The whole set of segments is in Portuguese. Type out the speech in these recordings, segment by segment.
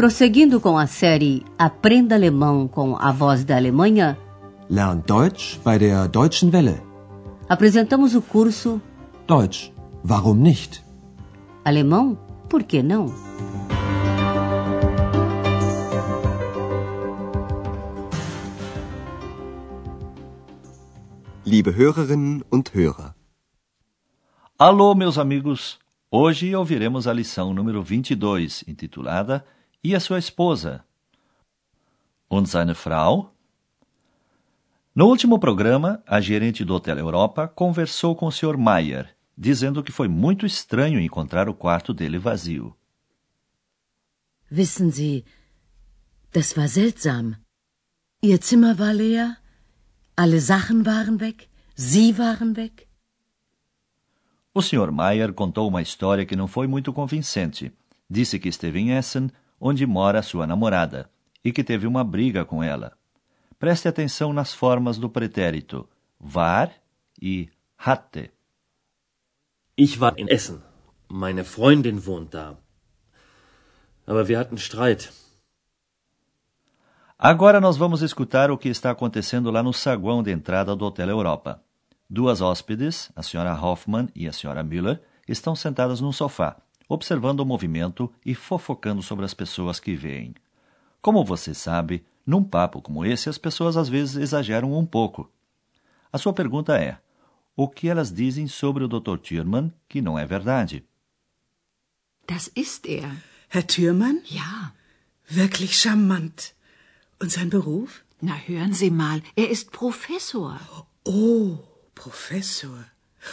Prosseguindo com a série Aprenda Alemão com a Voz da Alemanha, Lernt Deutsch bei der Deutschen Welle. apresentamos o curso Deutsch, warum nicht? Alemão, por que não? Liebe Hörerinnen und Hörer, Alô, meus amigos! Hoje ouviremos a lição número 22, intitulada E a sua esposa? Und seine Frau? No último programa, a gerente do Hotel Europa conversou com o Sr. Mayer, dizendo que foi muito estranho encontrar o quarto dele vazio. Wissen Sie, das war seltsam. Ihr Zimmer war leer, alle Sachen waren weg, Sie waren weg. O Sr. Mayer contou uma história que não foi muito convincente. Disse que esteve em Essen, onde mora sua namorada, e que teve uma briga com ela. Preste atenção nas formas do pretérito war e hatte. Ich war in Essen. Meine Freundin wohnt da. Aber wir hatten Streit. Agora nós vamos escutar o que está acontecendo lá no saguão de entrada do Hotel Europa. Duas hóspedes, a senhora Hoffmann e a senhora Müller, estão sentadas num sofá, observando o movimento e fofocando sobre as pessoas que veem. Como você sabe, num papo como esse, as pessoas às vezes exageram um pouco. A sua pergunta é: o que elas dizem sobre o Dr. Thürmann que não é verdade? Das ist er. Herr Thürmann? Ja. Wirklich charmant. Und sein Beruf? Na, hören Sie mal, er ist Professor. Oh, Professor.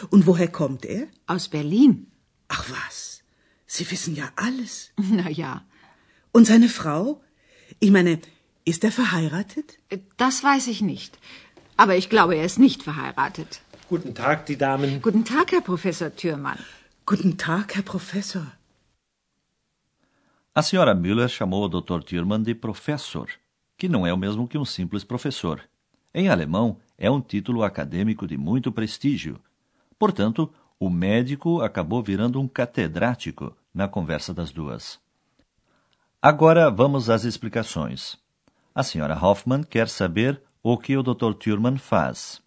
Und woher kommt er? Aus Berlin. Ach was, Sie wissen ja alles. Na ja, Und seine Frau? Ich meine, ist er verheiratet? das weiß ich nicht. Aber ich glaube, er ist nicht verheiratet. Guten Tag, die Damen. Guten Tag, Herr Professor Thürmann. Guten Tag, Herr Professor. A senhora Müller chamou o Dr. Thürmann de professor, que não é o mesmo que um simples professor. Em alemão, é um título acadêmico de muito prestígio. Portanto, o médico acabou virando um catedrático na conversa das duas. Agora vamos às explicações. A senhora Hoffmann quer saber o que o Dr. Thürmann faz.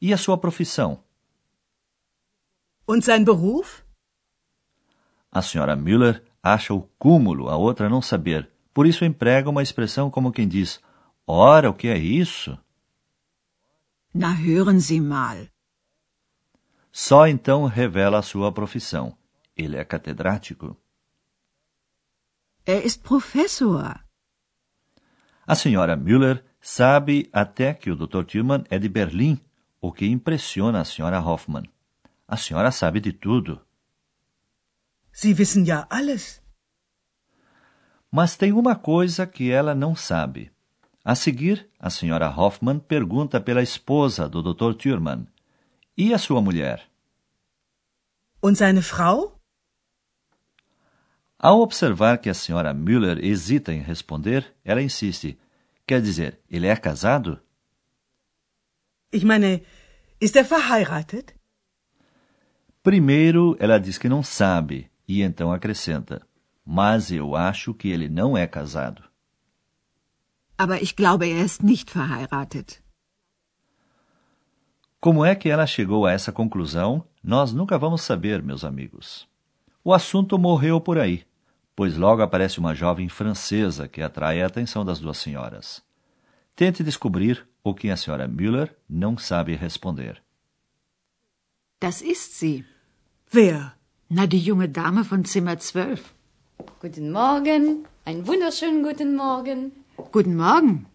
E a sua profissão? Und sein Beruf? A senhora Müller acha o cúmulo a outra não saber. Por isso emprega uma expressão como quem diz: Ora, o que é isso? Na, hören Sie mal. Só então revela a sua profissão. Ele é catedrático. Er ist Professor. A senhora Müller sabe até que o Dr. Tillman é de Berlim, o que impressiona a senhora Hoffmann. A senhora sabe de tudo. Sie wissen ja alles. Mas tem uma coisa que ela não sabe. A seguir, a senhora Hoffmann pergunta pela esposa do Dr. Thürmann. E a sua mulher? Und seine Frau? Ao observar que a senhora Müller hesita em responder, ela insiste. Quer dizer, ele é casado? Ich meine, ist er verheiratet? Primeiro, ela diz que não sabe, e então acrescenta: Mas eu acho que ele não é casado. Aber ich glaube, er ist nicht verheiratet. Como é que ela chegou a essa conclusão, nós nunca vamos saber, meus amigos. O assunto morreu por aí, pois logo aparece uma jovem francesa que atrai a atenção das duas senhoras. Tente descobrir o que a senhora Müller não sabe responder. Das ist sie. Wer? Na, die junge Dame von Zimmer 12. Guten Morgen, einen wunderschönen guten Morgen. Guten Morgen.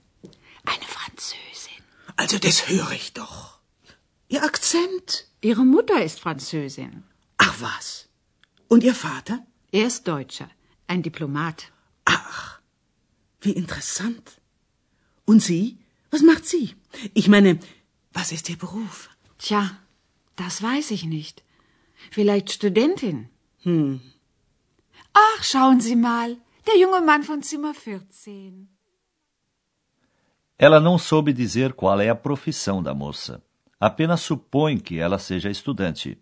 Eine Französin. Also das höre ich doch. Ihr Akzent? Ihre Mutter ist Französin. Ach was. Und Ihr Vater? Er ist Deutscher, ein Diplomat. Ach, wie interessant. Und Sie? Was macht sie? Ich meine, was ist Ihr Beruf? Tja, das weiß ich nicht. Vielleicht Studentin. Hm. Ach, schauen Sie mal, der junge Mann von Zimmer 14. Ela não soube dizer qual é a profissão da moça. Apenas supõe que ela seja estudante.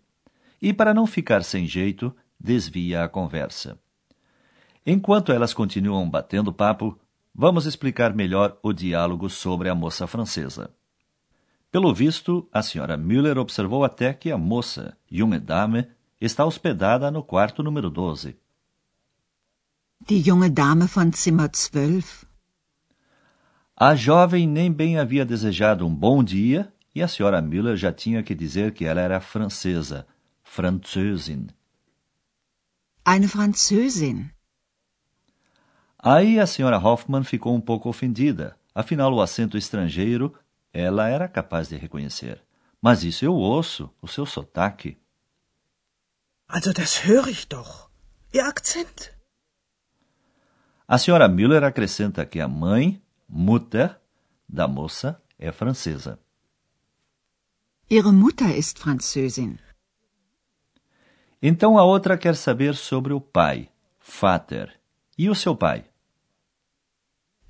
E para não ficar sem jeito, desvia a conversa. Enquanto elas continuam batendo papo, vamos explicar melhor o diálogo sobre a moça francesa. Pelo visto, a senhora Müller observou até que a moça, junge Dame, está hospedada no quarto número 12. Die junge Dame von Zimmer 12. A jovem nem bem havia desejado um bom dia e a senhora Müller já tinha que dizer que ela era francesa, Französin. Eine Französin. Aí a senhora Hoffmann ficou um pouco ofendida. Afinal, o acento estrangeiro ela era capaz de reconhecer. Mas isso eu ouço, o seu sotaque. Also das höre ich doch. Ihr Akzent. A senhora Müller acrescenta que a mãe, Mutter, da moça é francesa. Ihre Mutter ist Französin. Então a outra quer saber sobre o pai, Vater. E o seu pai?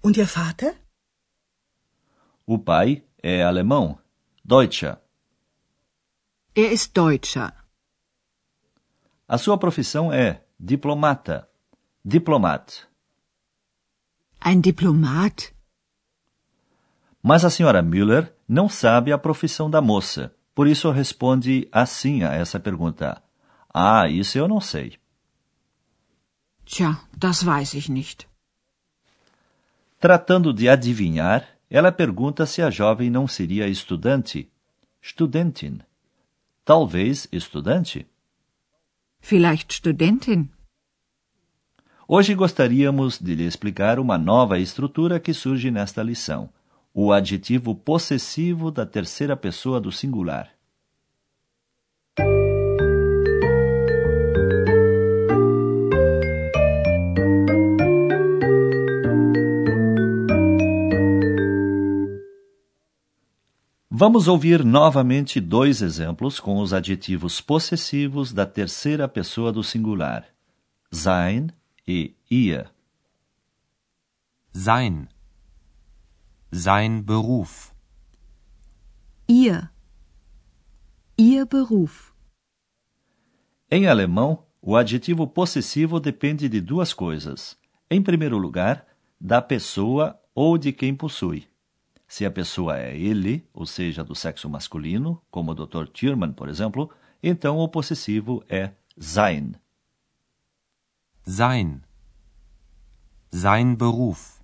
Und Ihr Vater? O pai é alemão, Deutscher. Er ist Deutscher. A sua profissão é diplomata, Diplomat. Ein Diplomat. Mas a senhora Müller não sabe a profissão da moça, por isso responde assim a essa pergunta. Ah, isso eu não sei. Tja, das weiß ich nicht. Tratando de adivinhar, ela pergunta se a jovem não seria estudante. Studentin. Talvez estudante. Vielleicht Studentin. Hoje gostaríamos de lhe explicar uma nova estrutura que surge nesta lição: o adjetivo possessivo da terceira pessoa do singular. Vamos ouvir novamente dois exemplos com os adjetivos possessivos da terceira pessoa do singular: sein e ihr. Sein. Sein Beruf. Ihr. Ihr Beruf. Em alemão, o adjetivo possessivo depende de duas coisas. Em primeiro lugar, da pessoa ou de quem possui. Se a pessoa é ele, ou seja, do sexo masculino, como o Dr. Thurman, por exemplo, então o possessivo é sein. Sein. Sein Beruf.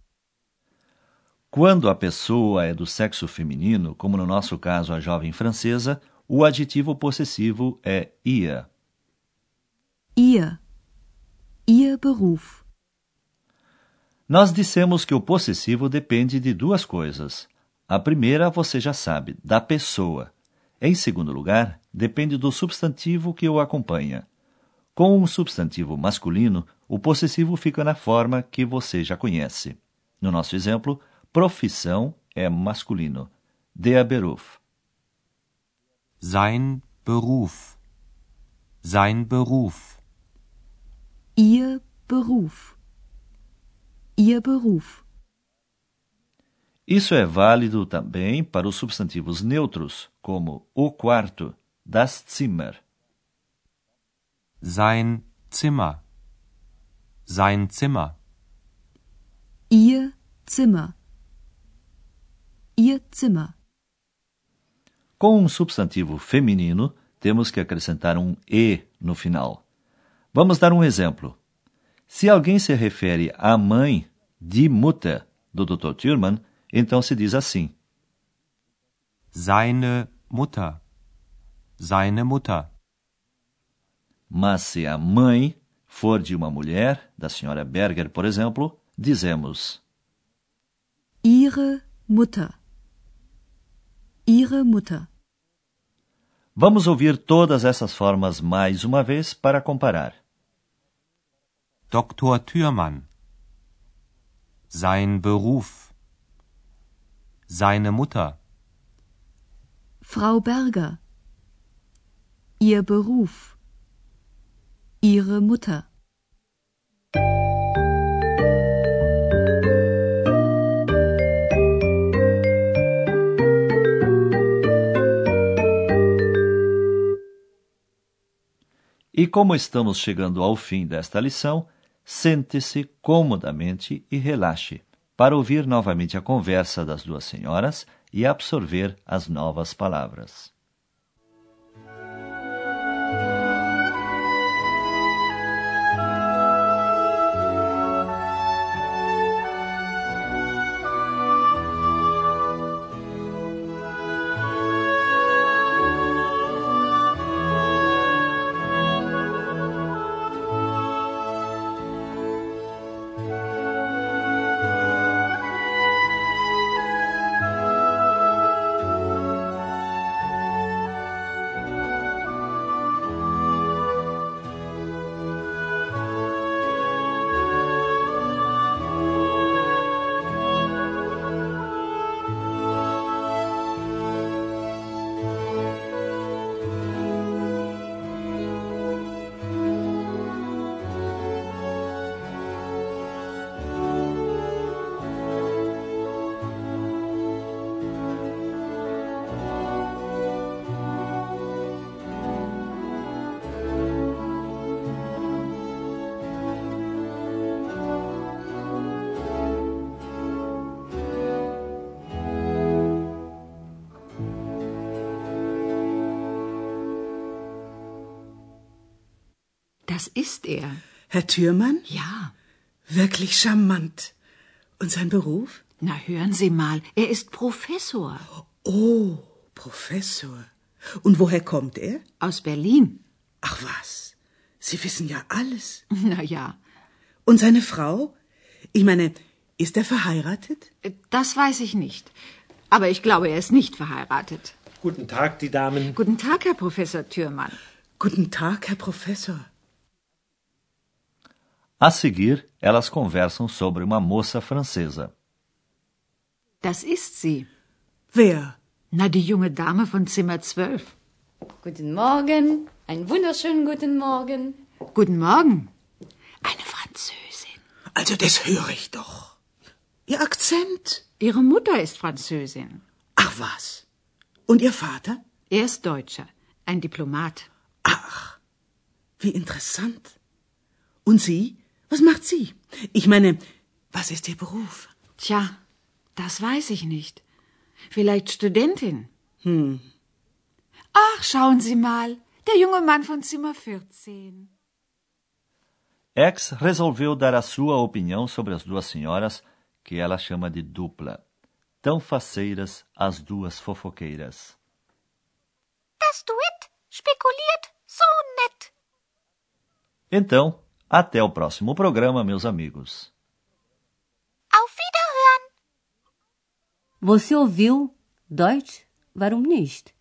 Quando a pessoa é do sexo feminino, como no nosso caso a jovem francesa, o adjetivo possessivo é ihr. Ihr. Ihr Beruf. Nós dissemos que o possessivo depende de duas coisas. A primeira você já sabe, da pessoa. Em segundo lugar, depende do substantivo que o acompanha. Com um substantivo masculino, o possessivo fica na forma que você já conhece. No nosso exemplo, profissão é masculino. Der Beruf. Sein Beruf. Sein Beruf. Ihr Beruf. Ihr Beruf. Isso é válido também para os substantivos neutros, como o quarto, das Zimmer. Sein Zimmer. Sein Zimmer. Ihr Zimmer. Ihr Zimmer. Com um substantivo feminino, temos que acrescentar um e no final. Vamos dar um exemplo. Se alguém se refere à mãe, die Mutter, do Dr. Thurman, então se diz assim: Seine Mutter. Seine Mutter. Mas se a mãe for de uma mulher, da senhora Berger, por exemplo, dizemos Ihre Mutter. Ihre Mutter. Vamos ouvir todas essas formas mais uma vez para comparar. Dr. Thürmann. Sein Beruf. Seine Mutter. Frau Berger. Ihr Beruf. Ihre Mutter. E como estamos chegando ao fim desta lição, sente-se comodamente e relaxe para ouvir novamente a conversa das duas senhoras e absorver as novas palavras. Das ist er. Herr Thürmann? Ja. Wirklich charmant. Und sein Beruf? Na, hören Sie mal, er ist Professor. Oh, Professor. Und woher kommt er? Aus Berlin. Ach was, Sie wissen ja alles. Na ja. Und seine Frau? Ich meine, ist er verheiratet? Das weiß ich nicht. Aber ich glaube, er ist nicht verheiratet. Guten Tag, die Damen. Guten Tag, Herr Professor Thürmann. Guten Tag, Herr Professor. A seguir, elas conversam sobre uma moça francesa. Das ist sie. Wer? Na, die junge Dame von Zimmer 12. Guten Morgen. Einen wunderschönen guten Morgen. Guten Morgen. Eine Französin. Also das höre ich doch. Ihr Akzent. Ihre Mutter ist Französin. Ach was. Und Ihr Vater? Er ist Deutscher, ein Diplomat. Ach, wie interessant. Und Sie? Was macht sie? Ich meine, was ist Ihr Beruf? Tja, das weiß ich nicht. Vielleicht Studentin. Hm. Ach, schauen Sie mal, der junge Mann von Zimmer 14. X resolveu dar a sua opinião sobre as duas senhoras, que ela chama de dupla. Tão faceiras as duas fofoqueiras. Das Duett spekuliert so nett. Então, até o próximo programa, meus amigos. Auf Wiederhören! Você ouviu Deutsch? Warum nicht?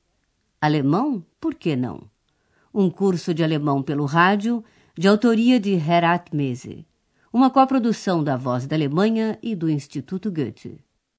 Alemão? Por que não? Um curso de alemão pelo rádio, de autoria de Herat Mese. Uma coprodução da Voz da Alemanha e do Instituto Goethe.